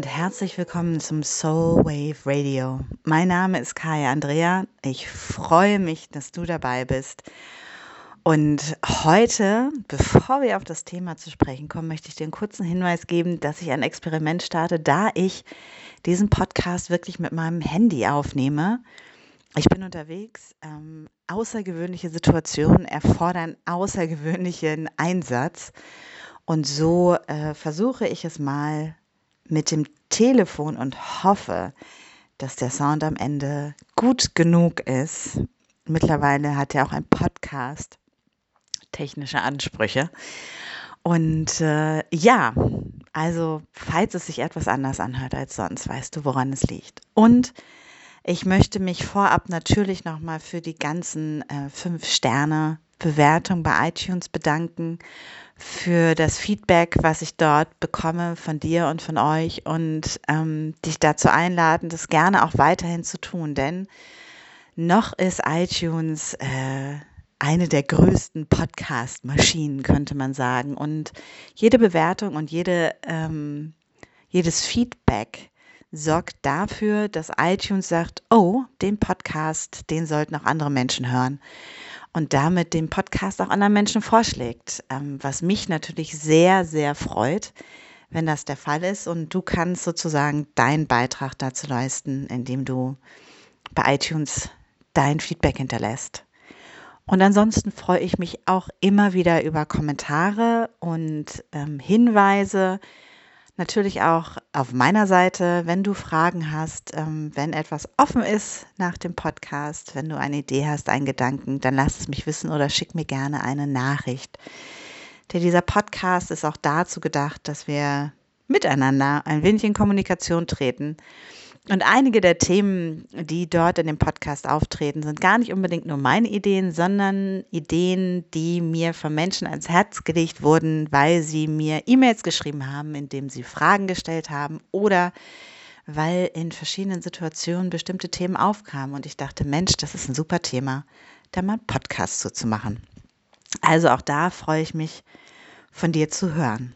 und herzlich willkommen zum Soul Wave Radio. Mein Name ist Kaya Andrea. Ich freue mich, dass du dabei bist. Und heute, bevor wir auf das Thema zu sprechen kommen, möchte ich dir einen kurzen Hinweis geben, dass ich ein Experiment starte, da ich diesen Podcast wirklich mit meinem Handy aufnehme. Ich bin unterwegs. Ähm, außergewöhnliche Situationen erfordern außergewöhnlichen Einsatz. Und so äh, versuche ich es mal mit dem Telefon und hoffe, dass der Sound am Ende gut genug ist. Mittlerweile hat er auch ein Podcast technische Ansprüche. Und äh, ja, also falls es sich etwas anders anhört als sonst, weißt du, woran es liegt. Und ich möchte mich vorab natürlich nochmal für die ganzen äh, fünf Sterne Bewertung bei iTunes bedanken, für das Feedback, was ich dort bekomme von dir und von euch und ähm, dich dazu einladen, das gerne auch weiterhin zu tun, denn noch ist iTunes äh, eine der größten Podcast-Maschinen, könnte man sagen. Und jede Bewertung und jede, ähm, jedes Feedback sorgt dafür, dass iTunes sagt, oh, den Podcast, den sollten auch andere Menschen hören. Und damit den Podcast auch anderen Menschen vorschlägt, ähm, was mich natürlich sehr, sehr freut, wenn das der Fall ist. Und du kannst sozusagen deinen Beitrag dazu leisten, indem du bei iTunes dein Feedback hinterlässt. Und ansonsten freue ich mich auch immer wieder über Kommentare und ähm, Hinweise. Natürlich auch auf meiner Seite, wenn du Fragen hast, ähm, wenn etwas offen ist nach dem Podcast, wenn du eine Idee hast, einen Gedanken, dann lass es mich wissen oder schick mir gerne eine Nachricht. Denn dieser Podcast ist auch dazu gedacht, dass wir miteinander ein wenig in Kommunikation treten und einige der Themen, die dort in dem Podcast auftreten, sind gar nicht unbedingt nur meine Ideen, sondern Ideen, die mir von Menschen ans Herz gelegt wurden, weil sie mir E-Mails geschrieben haben, indem sie Fragen gestellt haben oder weil in verschiedenen Situationen bestimmte Themen aufkamen und ich dachte, Mensch, das ist ein super Thema, da mal einen Podcast zu, zu machen. Also auch da freue ich mich, von dir zu hören.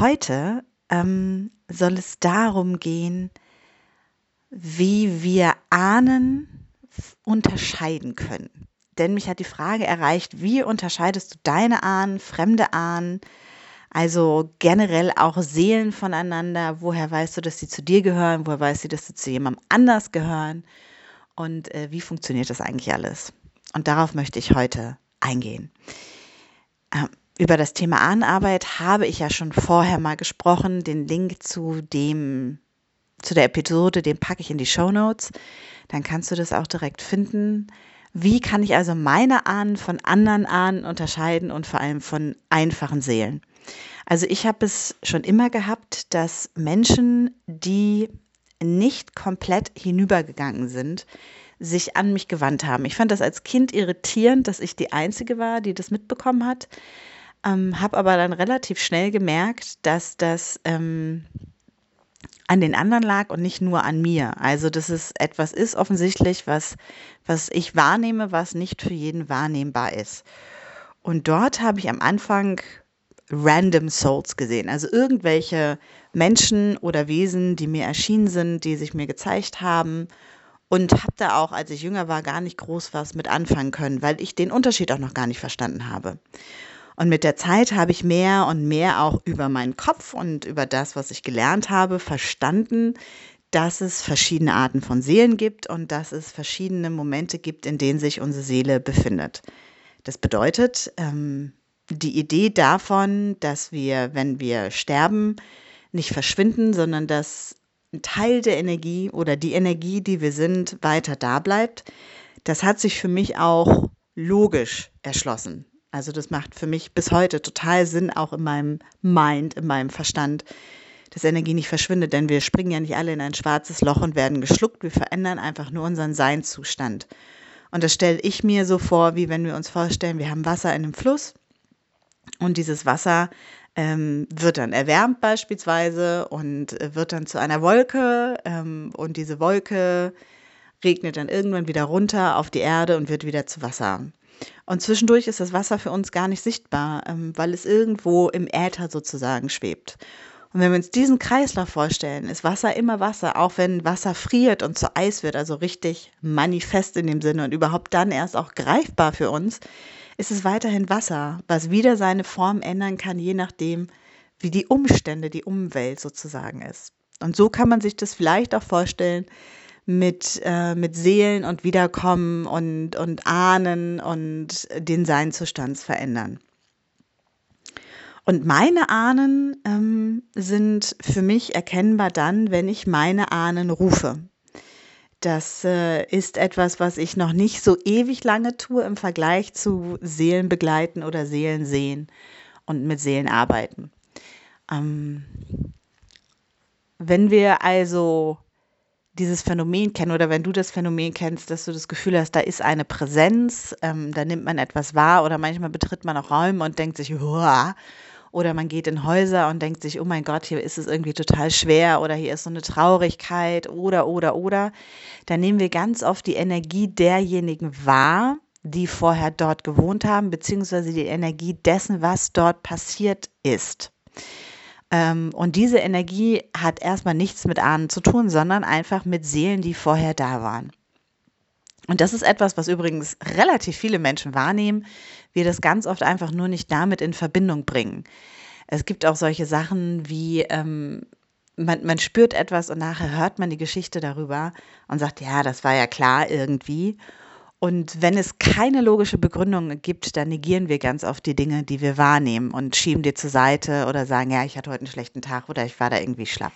Heute ähm, soll es darum gehen, wie wir Ahnen unterscheiden können. Denn mich hat die Frage erreicht, wie unterscheidest du deine Ahnen, fremde Ahnen, also generell auch Seelen voneinander? Woher weißt du, dass sie zu dir gehören? Woher weißt du, dass sie zu jemandem anders gehören? Und äh, wie funktioniert das eigentlich alles? Und darauf möchte ich heute eingehen. Ähm, über das Thema Ahnenarbeit habe ich ja schon vorher mal gesprochen. Den Link zu dem, zu der Episode, den packe ich in die Show Notes. Dann kannst du das auch direkt finden. Wie kann ich also meine Ahnen von anderen Ahnen unterscheiden und vor allem von einfachen Seelen? Also ich habe es schon immer gehabt, dass Menschen, die nicht komplett hinübergegangen sind, sich an mich gewandt haben. Ich fand das als Kind irritierend, dass ich die Einzige war, die das mitbekommen hat. Ähm, habe aber dann relativ schnell gemerkt, dass das ähm, an den anderen lag und nicht nur an mir. Also, dass es etwas ist offensichtlich, was, was ich wahrnehme, was nicht für jeden wahrnehmbar ist. Und dort habe ich am Anfang random Souls gesehen, also irgendwelche Menschen oder Wesen, die mir erschienen sind, die sich mir gezeigt haben und habe da auch, als ich jünger war, gar nicht groß was mit anfangen können, weil ich den Unterschied auch noch gar nicht verstanden habe. Und mit der Zeit habe ich mehr und mehr auch über meinen Kopf und über das, was ich gelernt habe, verstanden, dass es verschiedene Arten von Seelen gibt und dass es verschiedene Momente gibt, in denen sich unsere Seele befindet. Das bedeutet, ähm, die Idee davon, dass wir, wenn wir sterben, nicht verschwinden, sondern dass ein Teil der Energie oder die Energie, die wir sind, weiter da bleibt, das hat sich für mich auch logisch erschlossen. Also das macht für mich bis heute total Sinn, auch in meinem Mind, in meinem Verstand, dass Energie nicht verschwindet, denn wir springen ja nicht alle in ein schwarzes Loch und werden geschluckt. Wir verändern einfach nur unseren Seinzustand. Und das stelle ich mir so vor, wie wenn wir uns vorstellen, wir haben Wasser in einem Fluss und dieses Wasser ähm, wird dann erwärmt beispielsweise und wird dann zu einer Wolke ähm, und diese Wolke regnet dann irgendwann wieder runter auf die Erde und wird wieder zu Wasser. Und zwischendurch ist das Wasser für uns gar nicht sichtbar, ähm, weil es irgendwo im Äther sozusagen schwebt. Und wenn wir uns diesen Kreislauf vorstellen, ist Wasser immer Wasser, auch wenn Wasser friert und zu Eis wird, also richtig manifest in dem Sinne und überhaupt dann erst auch greifbar für uns, ist es weiterhin Wasser, was wieder seine Form ändern kann, je nachdem, wie die Umstände, die Umwelt sozusagen ist. Und so kann man sich das vielleicht auch vorstellen mit, äh, mit Seelen und Wiederkommen und, und Ahnen und den Seinzustands verändern. Und meine Ahnen ähm, sind für mich erkennbar dann, wenn ich meine Ahnen rufe. Das äh, ist etwas, was ich noch nicht so ewig lange tue im Vergleich zu Seelen begleiten oder Seelen sehen und mit Seelen arbeiten. Ähm, wenn wir also dieses Phänomen kennen oder wenn du das Phänomen kennst, dass du das Gefühl hast, da ist eine Präsenz, ähm, da nimmt man etwas wahr oder manchmal betritt man auch Räume und denkt sich, Huah! oder man geht in Häuser und denkt sich, oh mein Gott, hier ist es irgendwie total schwer oder hier ist so eine Traurigkeit oder, oder, oder, dann nehmen wir ganz oft die Energie derjenigen wahr, die vorher dort gewohnt haben, beziehungsweise die Energie dessen, was dort passiert ist. Ähm, und diese Energie hat erstmal nichts mit Ahnen zu tun, sondern einfach mit Seelen, die vorher da waren. Und das ist etwas, was übrigens relativ viele Menschen wahrnehmen, wir das ganz oft einfach nur nicht damit in Verbindung bringen. Es gibt auch solche Sachen wie, ähm, man, man spürt etwas und nachher hört man die Geschichte darüber und sagt, ja, das war ja klar irgendwie. Und wenn es keine logische Begründung gibt, dann negieren wir ganz oft die Dinge, die wir wahrnehmen und schieben die zur Seite oder sagen, ja, ich hatte heute einen schlechten Tag oder ich war da irgendwie schlapp.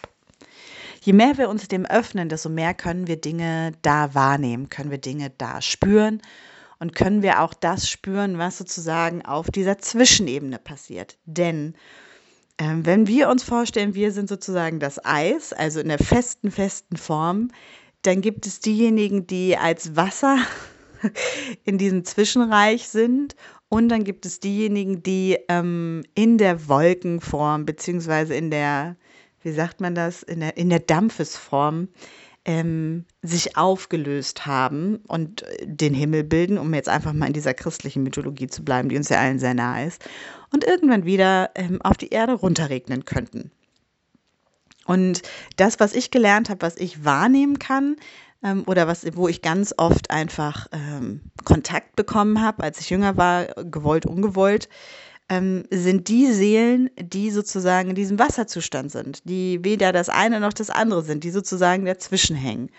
Je mehr wir uns dem öffnen, desto mehr können wir Dinge da wahrnehmen, können wir Dinge da spüren und können wir auch das spüren, was sozusagen auf dieser Zwischenebene passiert. Denn ähm, wenn wir uns vorstellen, wir sind sozusagen das Eis, also in der festen, festen Form, dann gibt es diejenigen, die als Wasser in diesem Zwischenreich sind. Und dann gibt es diejenigen, die ähm, in der Wolkenform, beziehungsweise in der, wie sagt man das, in der, in der Dampfesform ähm, sich aufgelöst haben und den Himmel bilden, um jetzt einfach mal in dieser christlichen Mythologie zu bleiben, die uns ja allen sehr nahe ist, und irgendwann wieder ähm, auf die Erde runterregnen könnten. Und das, was ich gelernt habe, was ich wahrnehmen kann, ähm, oder was, wo ich ganz oft einfach ähm, Kontakt bekommen habe, als ich jünger war, gewollt, ungewollt, ähm, sind die Seelen, die sozusagen in diesem Wasserzustand sind, die weder das eine noch das andere sind, die sozusagen dazwischen hängen.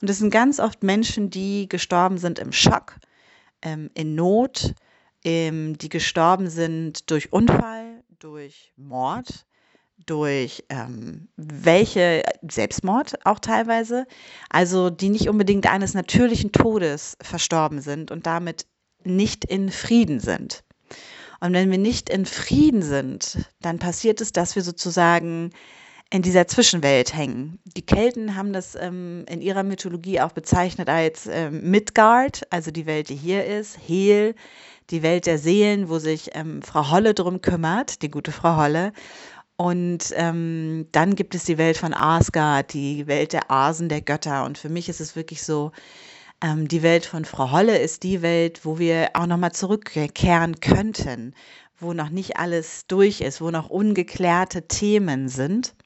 Und das sind ganz oft Menschen, die gestorben sind im Schock, ähm, in Not, ähm, die gestorben sind durch Unfall, durch Mord, durch ähm, welche Selbstmord auch teilweise, also die nicht unbedingt eines natürlichen Todes verstorben sind und damit nicht in Frieden sind. Und wenn wir nicht in Frieden sind, dann passiert es, dass wir sozusagen in dieser Zwischenwelt hängen. Die Kelten haben das ähm, in ihrer Mythologie auch bezeichnet als ähm, Midgard, also die Welt, die hier ist, Hel, die Welt der Seelen, wo sich ähm, Frau Holle drum kümmert, die gute Frau Holle. Und ähm, dann gibt es die Welt von Asgard, die Welt der Asen, der Götter. Und für mich ist es wirklich so, ähm, die Welt von Frau Holle ist die Welt, wo wir auch nochmal zurückkehren könnten, wo noch nicht alles durch ist, wo noch ungeklärte Themen sind.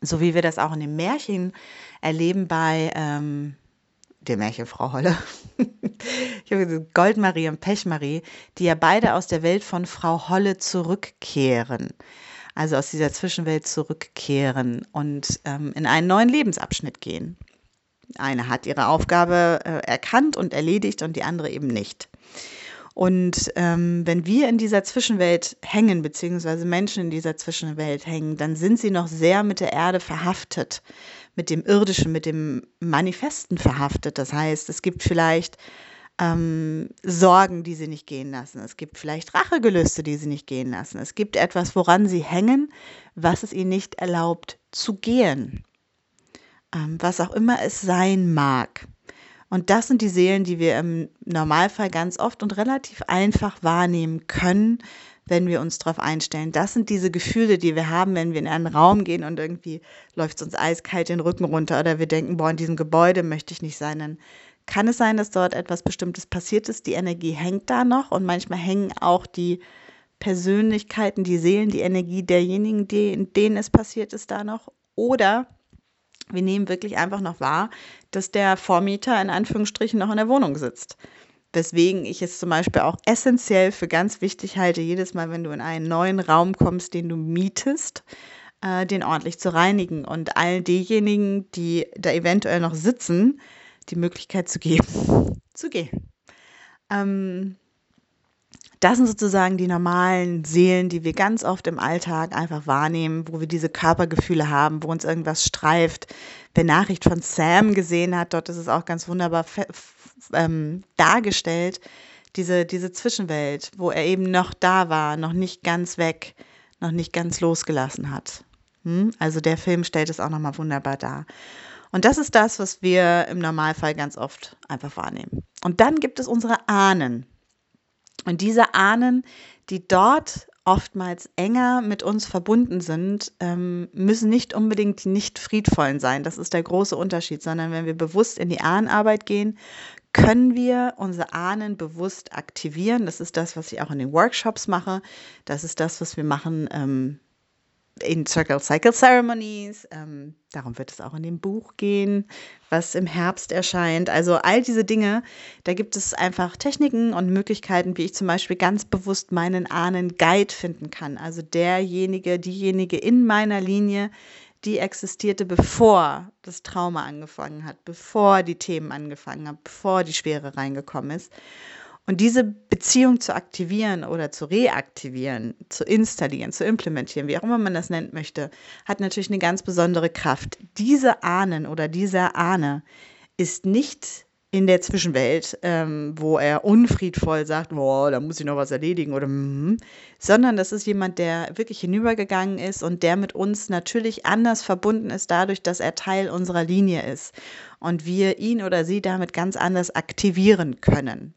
So wie wir das auch in den Märchen erleben bei ähm, der Märchenfrau Holle. ich habe Goldmarie und Pechmarie, die ja beide aus der Welt von Frau Holle zurückkehren also aus dieser Zwischenwelt zurückkehren und ähm, in einen neuen Lebensabschnitt gehen. Eine hat ihre Aufgabe äh, erkannt und erledigt und die andere eben nicht. Und ähm, wenn wir in dieser Zwischenwelt hängen, beziehungsweise Menschen in dieser Zwischenwelt hängen, dann sind sie noch sehr mit der Erde verhaftet, mit dem Irdischen, mit dem Manifesten verhaftet. Das heißt, es gibt vielleicht ähm, Sorgen, die sie nicht gehen lassen. Es gibt vielleicht Rachegelüste, die sie nicht gehen lassen. Es gibt etwas, woran sie hängen, was es ihnen nicht erlaubt zu gehen. Ähm, was auch immer es sein mag. Und das sind die Seelen, die wir im Normalfall ganz oft und relativ einfach wahrnehmen können, wenn wir uns darauf einstellen. Das sind diese Gefühle, die wir haben, wenn wir in einen Raum gehen und irgendwie läuft es uns eiskalt den Rücken runter oder wir denken, boah, in diesem Gebäude möchte ich nicht sein. Dann kann es sein, dass dort etwas Bestimmtes passiert ist. Die Energie hängt da noch und manchmal hängen auch die Persönlichkeiten, die Seelen, die Energie derjenigen, die, denen es passiert ist, da noch. Oder wir nehmen wirklich einfach noch wahr, dass der Vormieter in Anführungsstrichen noch in der Wohnung sitzt. Weswegen ich es zum Beispiel auch essentiell für ganz wichtig halte, jedes Mal, wenn du in einen neuen Raum kommst, den du mietest, äh, den ordentlich zu reinigen und all diejenigen, die da eventuell noch sitzen, die Möglichkeit zu geben, zu gehen. Ähm, das sind sozusagen die normalen Seelen, die wir ganz oft im Alltag einfach wahrnehmen, wo wir diese Körpergefühle haben, wo uns irgendwas streift. Wer Nachricht von Sam gesehen hat, dort ist es auch ganz wunderbar ähm, dargestellt, diese, diese Zwischenwelt, wo er eben noch da war, noch nicht ganz weg, noch nicht ganz losgelassen hat. Hm? Also der Film stellt es auch nochmal wunderbar dar. Und das ist das, was wir im Normalfall ganz oft einfach wahrnehmen. Und dann gibt es unsere Ahnen. Und diese Ahnen, die dort oftmals enger mit uns verbunden sind, ähm, müssen nicht unbedingt die nicht friedvollen sein. Das ist der große Unterschied, sondern wenn wir bewusst in die Ahnenarbeit gehen, können wir unsere Ahnen bewusst aktivieren. Das ist das, was ich auch in den Workshops mache. Das ist das, was wir machen ähm, in Circle Cycle Ceremonies. Ähm, darum wird es auch in dem Buch gehen, was im Herbst erscheint. Also all diese Dinge, da gibt es einfach Techniken und Möglichkeiten, wie ich zum Beispiel ganz bewusst meinen Ahnen Guide finden kann. Also derjenige, diejenige in meiner Linie, die existierte, bevor das Trauma angefangen hat, bevor die Themen angefangen haben, bevor die Schwere reingekommen ist. Und diese Beziehung zu aktivieren oder zu reaktivieren, zu installieren, zu implementieren, wie auch immer man das nennen möchte, hat natürlich eine ganz besondere Kraft. Diese Ahnen oder dieser Ahne ist nicht in der Zwischenwelt, ähm, wo er unfriedvoll sagt, boah, da muss ich noch was erledigen oder mm, sondern das ist jemand, der wirklich hinübergegangen ist und der mit uns natürlich anders verbunden ist, dadurch, dass er Teil unserer Linie ist und wir ihn oder sie damit ganz anders aktivieren können.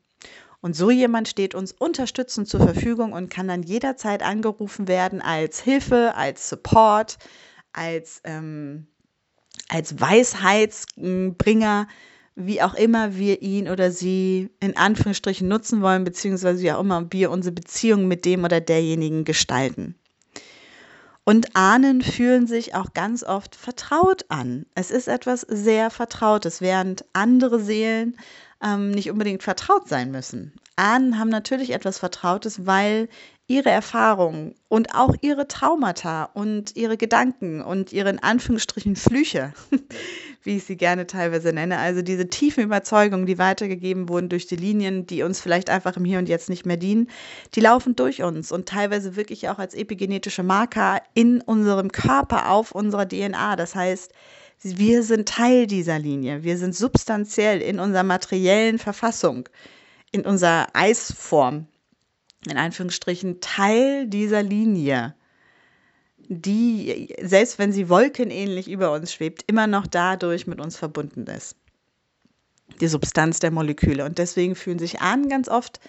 Und so jemand steht uns unterstützend zur Verfügung und kann dann jederzeit angerufen werden als Hilfe, als Support, als, ähm, als Weisheitsbringer, wie auch immer wir ihn oder sie in Anführungsstrichen nutzen wollen, beziehungsweise wie auch immer wir unsere Beziehung mit dem oder derjenigen gestalten. Und Ahnen fühlen sich auch ganz oft vertraut an. Es ist etwas sehr Vertrautes, während andere Seelen ähm, nicht unbedingt vertraut sein müssen. Ahnen haben natürlich etwas Vertrautes, weil ihre Erfahrungen und auch ihre Traumata und ihre Gedanken und ihre in Anführungsstrichen Flüche, wie ich sie gerne teilweise nenne, also diese tiefen Überzeugungen, die weitergegeben wurden durch die Linien, die uns vielleicht einfach im Hier und Jetzt nicht mehr dienen, die laufen durch uns und teilweise wirklich auch als epigenetische Marker in unserem Körper auf unserer DNA. Das heißt, wir sind Teil dieser Linie. Wir sind substanziell in unserer materiellen Verfassung, in unserer Eisform, in Anführungsstrichen, Teil dieser Linie, die, selbst wenn sie wolkenähnlich über uns schwebt, immer noch dadurch mit uns verbunden ist. Die Substanz der Moleküle. Und deswegen fühlen sich Ahnen ganz oft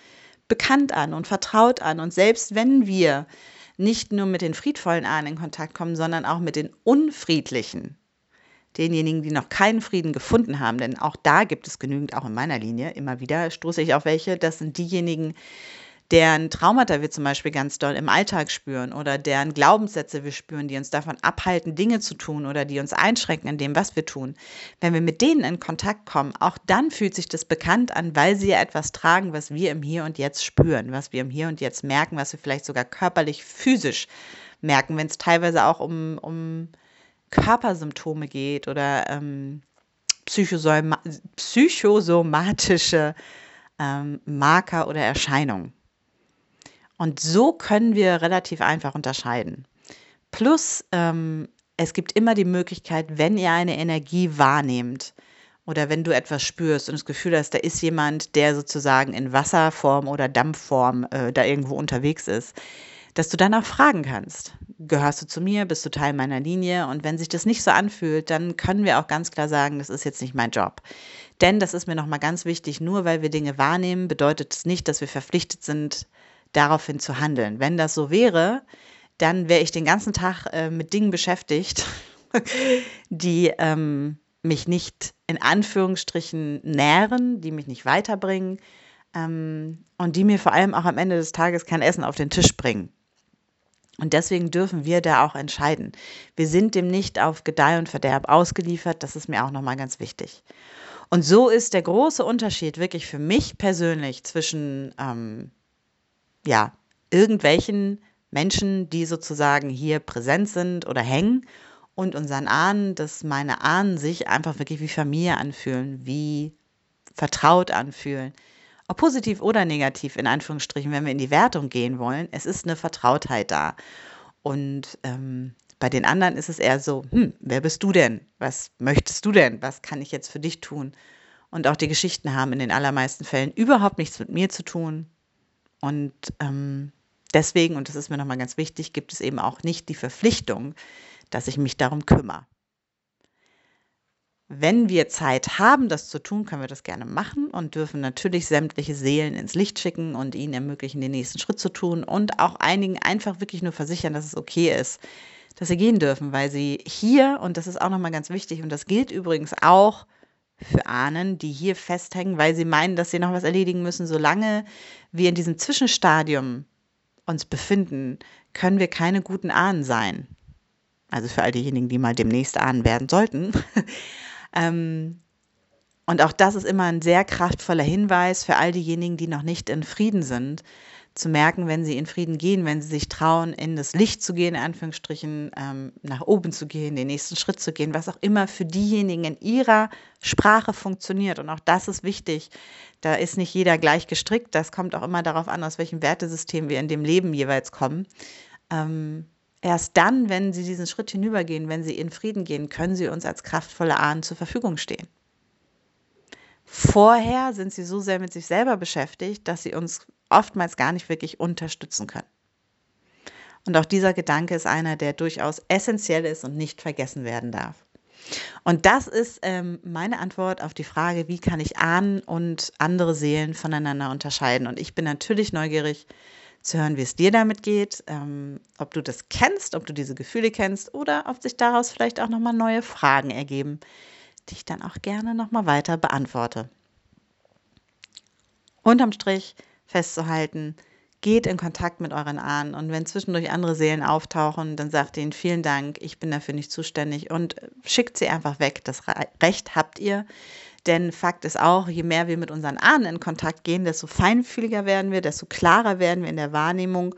bekannt an und vertraut an. Und selbst wenn wir nicht nur mit den friedvollen Ahnen in Kontakt kommen, sondern auch mit den unfriedlichen, denjenigen, die noch keinen Frieden gefunden haben, denn auch da gibt es genügend, auch in meiner Linie, immer wieder stoße ich auf welche, das sind diejenigen, deren Traumata wir zum Beispiel ganz doll im Alltag spüren oder deren Glaubenssätze wir spüren, die uns davon abhalten, Dinge zu tun oder die uns einschränken in dem, was wir tun. Wenn wir mit denen in Kontakt kommen, auch dann fühlt sich das bekannt an, weil sie ja etwas tragen, was wir im Hier und Jetzt spüren, was wir im Hier und Jetzt merken, was wir vielleicht sogar körperlich, physisch merken, wenn es teilweise auch um, um Körpersymptome geht oder ähm, psychosoma psychosomatische ähm, Marker oder Erscheinungen. Und so können wir relativ einfach unterscheiden. Plus, ähm, es gibt immer die Möglichkeit, wenn ihr eine Energie wahrnehmt oder wenn du etwas spürst und das Gefühl hast, da ist jemand, der sozusagen in Wasserform oder Dampfform äh, da irgendwo unterwegs ist, dass du danach fragen kannst. Gehörst du zu mir? Bist du Teil meiner Linie? Und wenn sich das nicht so anfühlt, dann können wir auch ganz klar sagen, das ist jetzt nicht mein Job. Denn das ist mir nochmal ganz wichtig, nur weil wir Dinge wahrnehmen, bedeutet es nicht, dass wir verpflichtet sind, daraufhin zu handeln. Wenn das so wäre, dann wäre ich den ganzen Tag äh, mit Dingen beschäftigt, die ähm, mich nicht in Anführungsstrichen nähren, die mich nicht weiterbringen, ähm, und die mir vor allem auch am Ende des Tages kein Essen auf den Tisch bringen. Und deswegen dürfen wir da auch entscheiden. Wir sind dem nicht auf Gedeih und Verderb ausgeliefert. Das ist mir auch nochmal ganz wichtig. Und so ist der große Unterschied wirklich für mich persönlich zwischen, ähm, ja, irgendwelchen Menschen, die sozusagen hier präsent sind oder hängen und unseren Ahnen, dass meine Ahnen sich einfach wirklich wie Familie anfühlen, wie vertraut anfühlen. Ob positiv oder negativ, in Anführungsstrichen, wenn wir in die Wertung gehen wollen, es ist eine Vertrautheit da. Und ähm, bei den anderen ist es eher so, hm, wer bist du denn? Was möchtest du denn? Was kann ich jetzt für dich tun? Und auch die Geschichten haben in den allermeisten Fällen überhaupt nichts mit mir zu tun. Und ähm, deswegen, und das ist mir nochmal ganz wichtig, gibt es eben auch nicht die Verpflichtung, dass ich mich darum kümmere. Wenn wir Zeit haben, das zu tun, können wir das gerne machen und dürfen natürlich sämtliche Seelen ins Licht schicken und ihnen ermöglichen, den nächsten Schritt zu tun und auch einigen einfach wirklich nur versichern, dass es okay ist, dass sie gehen dürfen, weil sie hier, und das ist auch nochmal ganz wichtig, und das gilt übrigens auch für Ahnen, die hier festhängen, weil sie meinen, dass sie noch was erledigen müssen, solange wir in diesem Zwischenstadium uns befinden, können wir keine guten Ahnen sein. Also für all diejenigen, die mal demnächst Ahnen werden sollten. ähm, und auch das ist immer ein sehr kraftvoller Hinweis für all diejenigen, die noch nicht in Frieden sind, zu merken, wenn sie in Frieden gehen, wenn sie sich trauen, in das Licht zu gehen, in Anführungsstrichen, ähm, nach oben zu gehen, den nächsten Schritt zu gehen, was auch immer für diejenigen in ihrer Sprache funktioniert. Und auch das ist wichtig. Da ist nicht jeder gleich gestrickt. Das kommt auch immer darauf an, aus welchem Wertesystem wir in dem Leben jeweils kommen. Ähm, erst dann, wenn sie diesen Schritt hinübergehen, wenn sie in Frieden gehen, können sie uns als kraftvolle Ahnen zur Verfügung stehen. Vorher sind sie so sehr mit sich selber beschäftigt, dass sie uns oftmals gar nicht wirklich unterstützen können. Und auch dieser Gedanke ist einer, der durchaus essentiell ist und nicht vergessen werden darf. Und das ist ähm, meine Antwort auf die Frage, wie kann ich Ahnen und andere Seelen voneinander unterscheiden. Und ich bin natürlich neugierig zu hören, wie es dir damit geht, ähm, ob du das kennst, ob du diese Gefühle kennst oder ob sich daraus vielleicht auch nochmal neue Fragen ergeben, die ich dann auch gerne nochmal weiter beantworte. Unterm Strich festzuhalten, geht in Kontakt mit euren Ahnen und wenn zwischendurch andere Seelen auftauchen, dann sagt ihnen vielen Dank, ich bin dafür nicht zuständig und schickt sie einfach weg. Das Recht habt ihr. Denn Fakt ist auch, je mehr wir mit unseren Ahnen in Kontakt gehen, desto feinfühliger werden wir, desto klarer werden wir in der Wahrnehmung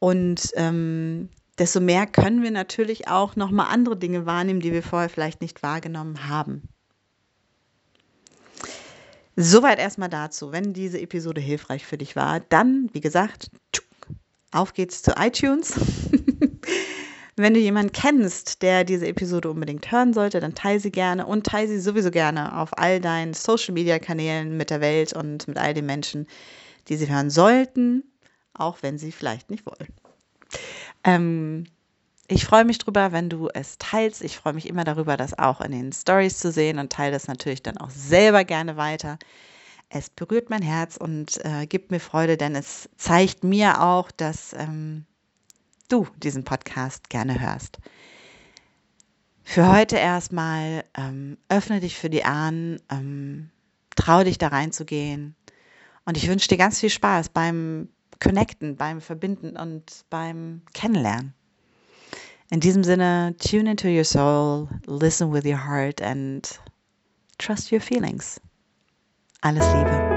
und ähm, desto mehr können wir natürlich auch nochmal andere Dinge wahrnehmen, die wir vorher vielleicht nicht wahrgenommen haben. Soweit erstmal dazu. Wenn diese Episode hilfreich für dich war, dann, wie gesagt, auf geht's zu iTunes. Wenn du jemanden kennst, der diese Episode unbedingt hören sollte, dann teile sie gerne und teile sie sowieso gerne auf all deinen Social Media Kanälen mit der Welt und mit all den Menschen, die sie hören sollten, auch wenn sie vielleicht nicht wollen. Ähm, ich freue mich drüber, wenn du es teilst. Ich freue mich immer darüber, das auch in den Stories zu sehen und teile das natürlich dann auch selber gerne weiter. Es berührt mein Herz und äh, gibt mir Freude, denn es zeigt mir auch, dass ähm, du diesen Podcast gerne hörst. Für heute erstmal ähm, öffne dich für die Ahnen, ähm, trau dich da reinzugehen und ich wünsche dir ganz viel Spaß beim Connecten, beim Verbinden und beim Kennenlernen. In diesem Sinne, tune into your soul, listen with your heart and trust your feelings. Alles Liebe.